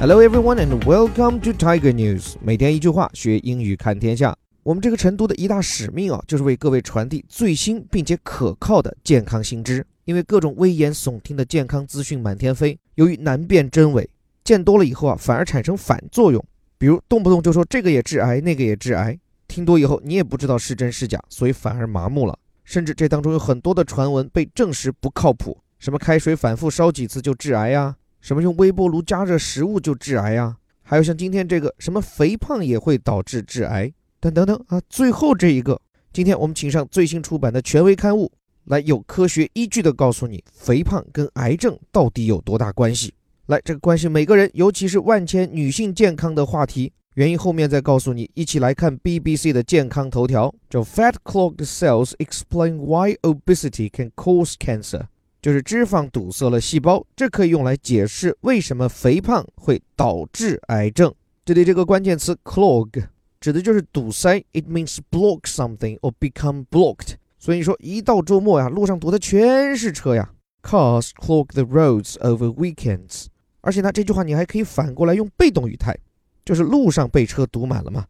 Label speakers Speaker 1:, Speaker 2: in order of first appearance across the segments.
Speaker 1: Hello everyone and welcome to Tiger News。每天一句话，学英语看天下。我们这个成都的一大使命啊，就是为各位传递最新并且可靠的健康新知。因为各种危言耸听的健康资讯满天飞，由于难辨真伪，见多了以后啊，反而产生反作用。比如动不动就说这个也致癌，那个也致癌，听多以后你也不知道是真是假，所以反而麻木了。甚至这当中有很多的传闻被证实不靠谱，什么开水反复烧几次就致癌呀？什么用微波炉加热食物就致癌呀？还有像今天这个什么肥胖也会导致致癌等等等啊！最后这一个，今天我们请上最新出版的权威刊物，来有科学依据的告诉你肥胖跟癌症到底有多大关系。来，这个关系每个人，尤其是万千女性健康的话题，原因后面再告诉你。一起来看 BBC 的健康头条，叫 Fat clogged cells explain why obesity can cause cancer。就是脂肪堵塞了细胞，这可以用来解释为什么肥胖会导致癌症。这里这个关键词 clog 指的就是堵塞，it means block something or become blocked。所以说一到周末呀，路上堵的全是车呀，cars clog the roads over weekends。而且呢，这句话你还可以反过来用被动语态，就是路上被车堵满了嘛。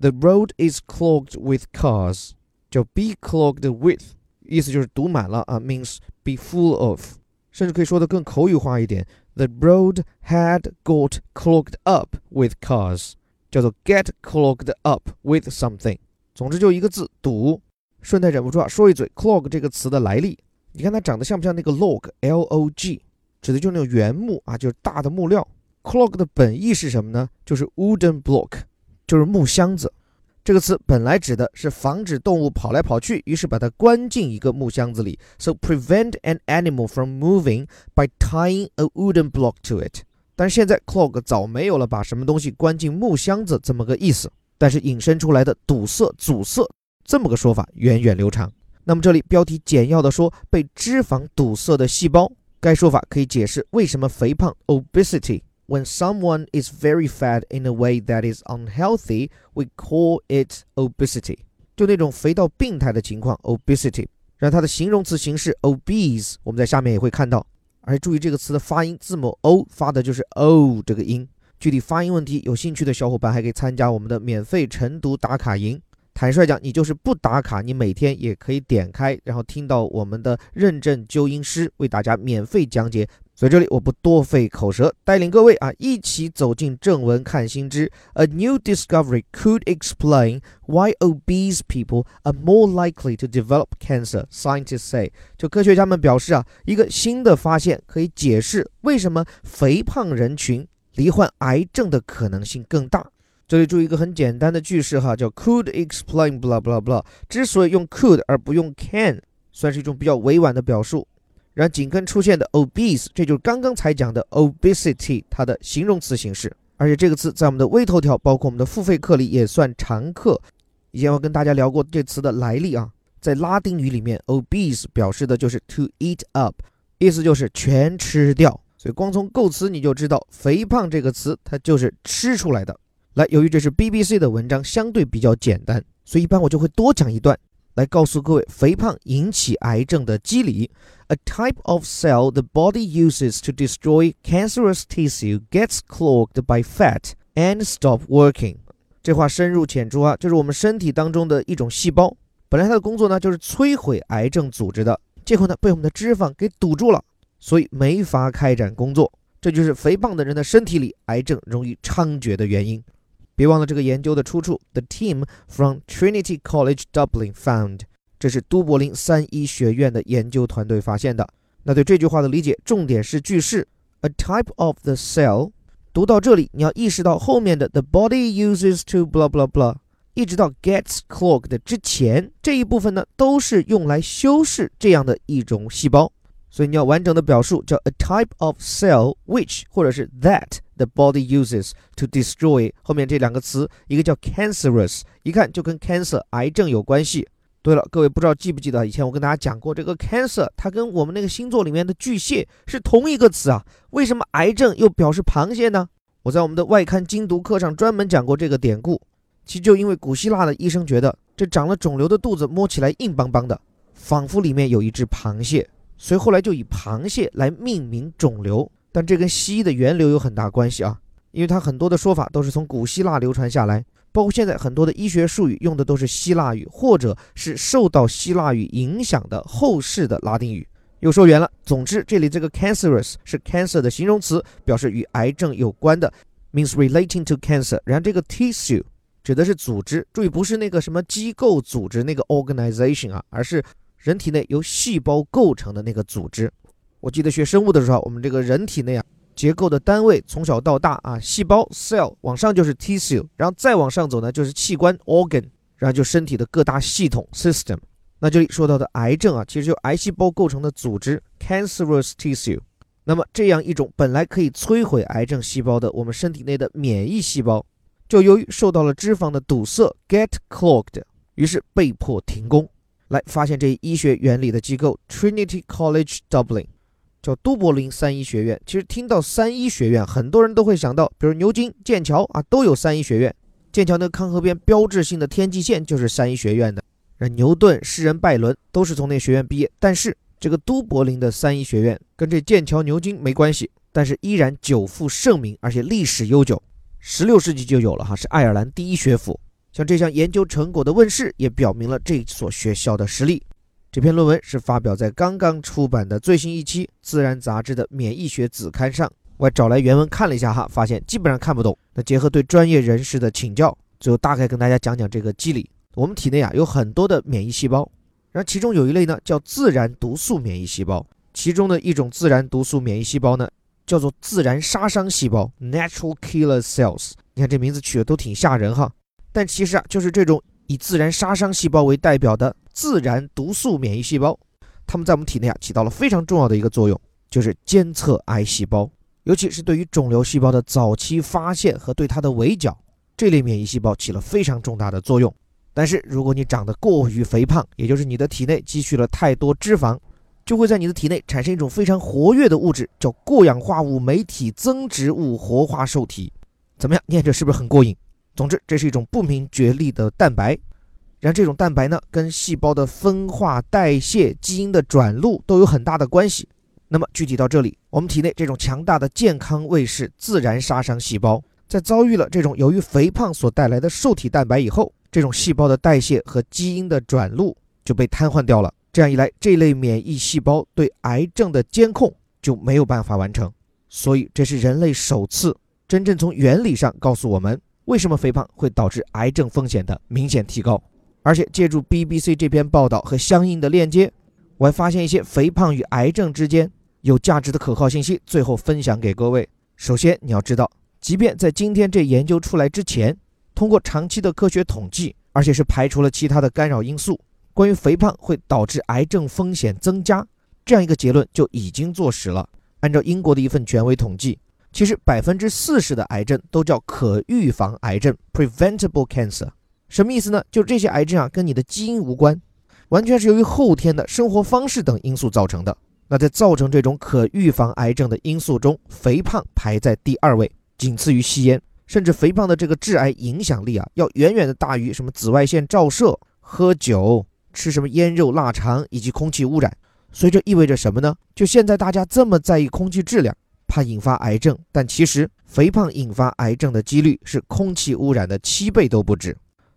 Speaker 1: The road is clogged with cars，叫 be clogged with。意思就是堵满了啊，means be full of，甚至可以说的更口语化一点，the road had got clogged up with cars，叫做 get clogged up with something。总之就一个字堵。顺带忍不住啊说一嘴 clog 这个词的来历，你看它长得像不像那个 log，l o g，指的就是那种原木啊，就是大的木料。clog 的本意是什么呢？就是 wooden block，就是木箱子。这个词本来指的是防止动物跑来跑去，于是把它关进一个木箱子里。So prevent an animal from moving by tying a wooden block to it。但是现在 clog 早没有了把什么东西关进木箱子这么个意思，但是引申出来的堵塞、阻塞这么个说法源远流长。那么这里标题简要的说被脂肪堵塞的细胞，该说法可以解释为什么肥胖 obesity。When someone is very fat in a way that is unhealthy, we call it obesity。就那种肥到病态的情况，obesity。然后它的形容词形式 obese，我们在下面也会看到。而注意这个词的发音，字母 o 发的就是 o 这个音。具体发音问题，有兴趣的小伙伴还可以参加我们的免费晨读打卡营。坦率讲，你就是不打卡，你每天也可以点开，然后听到我们的认证纠音师为大家免费讲解。所以这里我不多费口舌，带领各位啊一起走进正文看新知。A new discovery could explain why obese people are more likely to develop cancer. Scientists say，就科学家们表示啊，一个新的发现可以解释为什么肥胖人群罹患癌症的可能性更大。这里注意一个很简单的句式哈，叫 could explain blah blah blah。之所以用 could 而不用 can，算是一种比较委婉的表述。然后紧跟出现的 obese，这就是刚刚才讲的 obesity，它的形容词形式。而且这个词在我们的微头条，包括我们的付费课里也算常客。以前我跟大家聊过这词的来历啊，在拉丁语里面，obese 表示的就是 to eat up，意思就是全吃掉。所以光从构词你就知道，肥胖这个词它就是吃出来的。来，由于这是 BBC 的文章，相对比较简单，所以一般我就会多讲一段。来告诉各位，肥胖引起癌症的机理。A type of cell the body uses to destroy cancerous tissue gets clogged by fat and stop working。这话深入浅出啊，就是我们身体当中的一种细胞，本来它的工作呢就是摧毁癌症组织的，结果呢被我们的脂肪给堵住了，所以没法开展工作。这就是肥胖的人的身体里癌症容易猖獗的原因。别忘了这个研究的出处，The team from Trinity College Dublin found，这是都柏林三一学院的研究团队发现的。那对这句话的理解，重点是句式，a type of the cell。读到这里，你要意识到后面的 the body uses to blah blah blah，一直到 gets clogged 之前这一部分呢，都是用来修饰这样的一种细胞。所以你要完整的表述叫 a type of cell which 或者是 that the body uses to destroy 后面这两个词，一个叫 cancerous，一看就跟 cancer 癌症有关系。对了，各位不知道记不记得以前我跟大家讲过，这个 cancer 它跟我们那个星座里面的巨蟹是同一个词啊。为什么癌症又表示螃蟹呢？我在我们的外刊精读课上专门讲过这个典故。其实就因为古希腊的医生觉得这长了肿瘤的肚子摸起来硬邦邦的，仿佛里面有一只螃蟹。所以后来就以螃蟹来命名肿瘤，但这跟西医的源流有很大关系啊。因为它很多的说法都是从古希腊流传下来，包括现在很多的医学术语用的都是希腊语，或者是受到希腊语影响的后世的拉丁语。又说远了，总之这里这个 cancerous 是 cancer 的形容词，表示与癌症有关的，means relating to cancer。然后这个 tissue 指的是组织，注意不是那个什么机构组织那个 organization 啊，而是人体内由细胞构成的那个组织。我记得学生物的时候，我们这个人体内啊。结构的单位从小到大啊，细胞 cell 往上就是 tissue，然后再往上走呢就是器官 organ，然后就身体的各大系统 system。那这里说到的癌症啊，其实就癌细胞构成的组织 cancerous tissue。那么这样一种本来可以摧毁癌症细胞的我们身体内的免疫细胞，就由于受到了脂肪的堵塞 get clogged，于是被迫停工。来发现这一医学原理的机构 Trinity College Dublin。叫都柏林三一学院。其实听到三一学院，很多人都会想到，比如牛津、剑桥啊，都有三一学院。剑桥那个康河边标志性的天际线就是三一学院的。那牛顿、诗人拜伦都是从那学院毕业。但是这个都柏林的三一学院跟这剑桥、牛津没关系，但是依然久负盛名，而且历史悠久，十六世纪就有了哈，是爱尔兰第一学府。像这项研究成果的问世，也表明了这所学校的实力。这篇论文是发表在刚刚出版的最新一期《自然》杂志的免疫学子刊上。我找来原文看了一下哈，发现基本上看不懂。那结合对专业人士的请教，最后大概跟大家讲讲这个机理。我们体内啊有很多的免疫细胞，然后其中有一类呢叫自然毒素免疫细胞，其中的一种自然毒素免疫细胞呢叫做自然杀伤细胞 （natural killer cells）。你看这名字取的都挺吓人哈，但其实啊就是这种以自然杀伤细胞为代表的。自然毒素免疫细胞，它们在我们体内啊起到了非常重要的一个作用，就是监测癌细胞，尤其是对于肿瘤细胞的早期发现和对它的围剿，这类免疫细胞起了非常重大的作用。但是如果你长得过于肥胖，也就是你的体内积蓄了太多脂肪，就会在你的体内产生一种非常活跃的物质，叫过氧化物酶体增殖物活化受体。怎么样，念着是不是很过瘾？总之，这是一种不明觉厉的蛋白。然而这种蛋白呢，跟细胞的分化、代谢、基因的转录都有很大的关系。那么具体到这里，我们体内这种强大的健康卫士自然杀伤细胞，在遭遇了这种由于肥胖所带来的受体蛋白以后，这种细胞的代谢和基因的转录就被瘫痪掉了。这样一来，这类免疫细胞对癌症的监控就没有办法完成。所以，这是人类首次真正从原理上告诉我们，为什么肥胖会导致癌症风险的明显提高。而且借助 BBC 这篇报道和相应的链接，我还发现一些肥胖与癌症之间有价值的可靠信息，最后分享给各位。首先，你要知道，即便在今天这研究出来之前，通过长期的科学统计，而且是排除了其他的干扰因素，关于肥胖会导致癌症风险增加这样一个结论就已经坐实了。按照英国的一份权威统计，其实百分之四十的癌症都叫可预防癌症 （preventable cancer）。什么意思呢？就这些癌症啊，跟你的基因无关，完全是由于后天的生活方式等因素造成的。那在造成这种可预防癌症的因素中，肥胖排在第二位，仅次于吸烟。甚至肥胖的这个致癌影响力啊，要远远的大于什么紫外线照射、喝酒、吃什么腌肉腊肠以及空气污染。所以这意味着什么呢？就现在大家这么在意空气质量，怕引发癌症，但其实肥胖引发癌症的几率是空气污染的七倍都不止。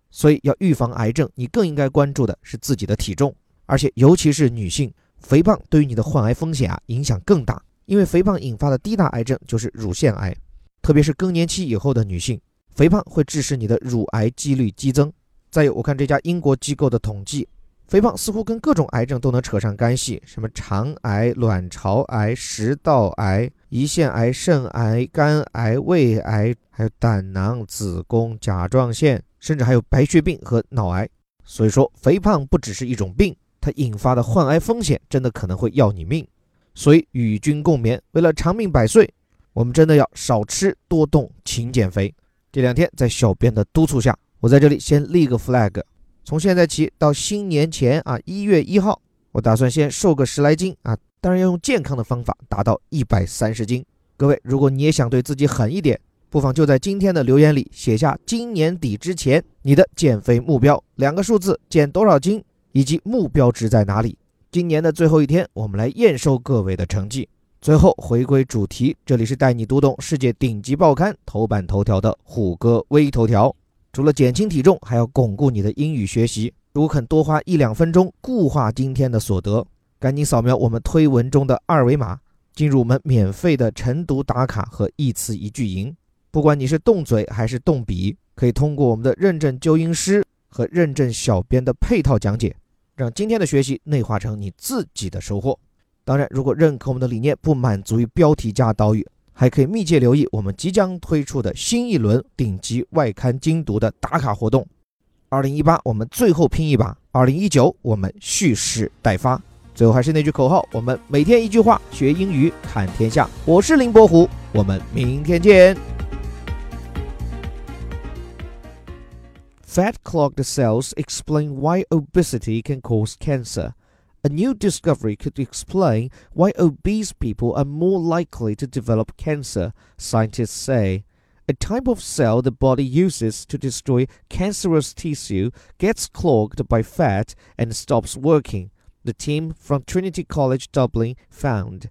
Speaker 1: 所以要预防癌症，你更应该关注的是自己的体重，而且尤其是女性，肥胖对于你的患癌风险啊影响更大。因为肥胖引发的第一大癌症就是乳腺癌，特别是更年期以后的女性，肥胖会致使你的乳癌几率激增。再有，我看这家英国机构的统计，肥胖似乎跟各种癌症都能扯上干系，什么肠癌、卵巢癌、食道癌、胰腺癌、肾癌、肝癌、胃癌，还有胆囊、子宫、甲状腺。甚至还有白血病和脑癌，所以说肥胖不只是一种病，它引发的患癌风险真的可能会要你命。所以与君共勉，为了长命百岁，我们真的要少吃多动，勤减肥。这两天在小编的督促下，我在这里先立个 flag，从现在起到新年前啊一月一号，我打算先瘦个十来斤啊，当然要用健康的方法达到一百三十斤。各位，如果你也想对自己狠一点。不妨就在今天的留言里写下今年底之前你的减肥目标，两个数字，减多少斤，以及目标值在哪里。今年的最后一天，我们来验收各位的成绩。最后回归主题，这里是带你读懂世界顶级报刊头版头条的虎哥微头条。除了减轻体重，还要巩固你的英语学习。如肯多花一两分钟固化今天的所得，赶紧扫描我们推文中的二维码，进入我们免费的晨读打卡和一词一句营。不管你是动嘴还是动笔，可以通过我们的认证纠音师和认证小编的配套讲解，让今天的学习内化成你自己的收获。当然，如果认可我们的理念，不满足于标题加导语，还可以密切留意我们即将推出的新一轮顶级外刊精读的打卡活动。二零一八，我们最后拼一把；二零一九，我们蓄势待发。最后还是那句口号：我们每天一句话，学英语看天下。我是林伯虎，我们明天见。Fat clogged cells explain why obesity can cause cancer. A new discovery could explain why obese people are more likely to develop cancer, scientists say. A type of cell the body uses to destroy cancerous tissue gets clogged by fat and stops working, the team from Trinity College Dublin found.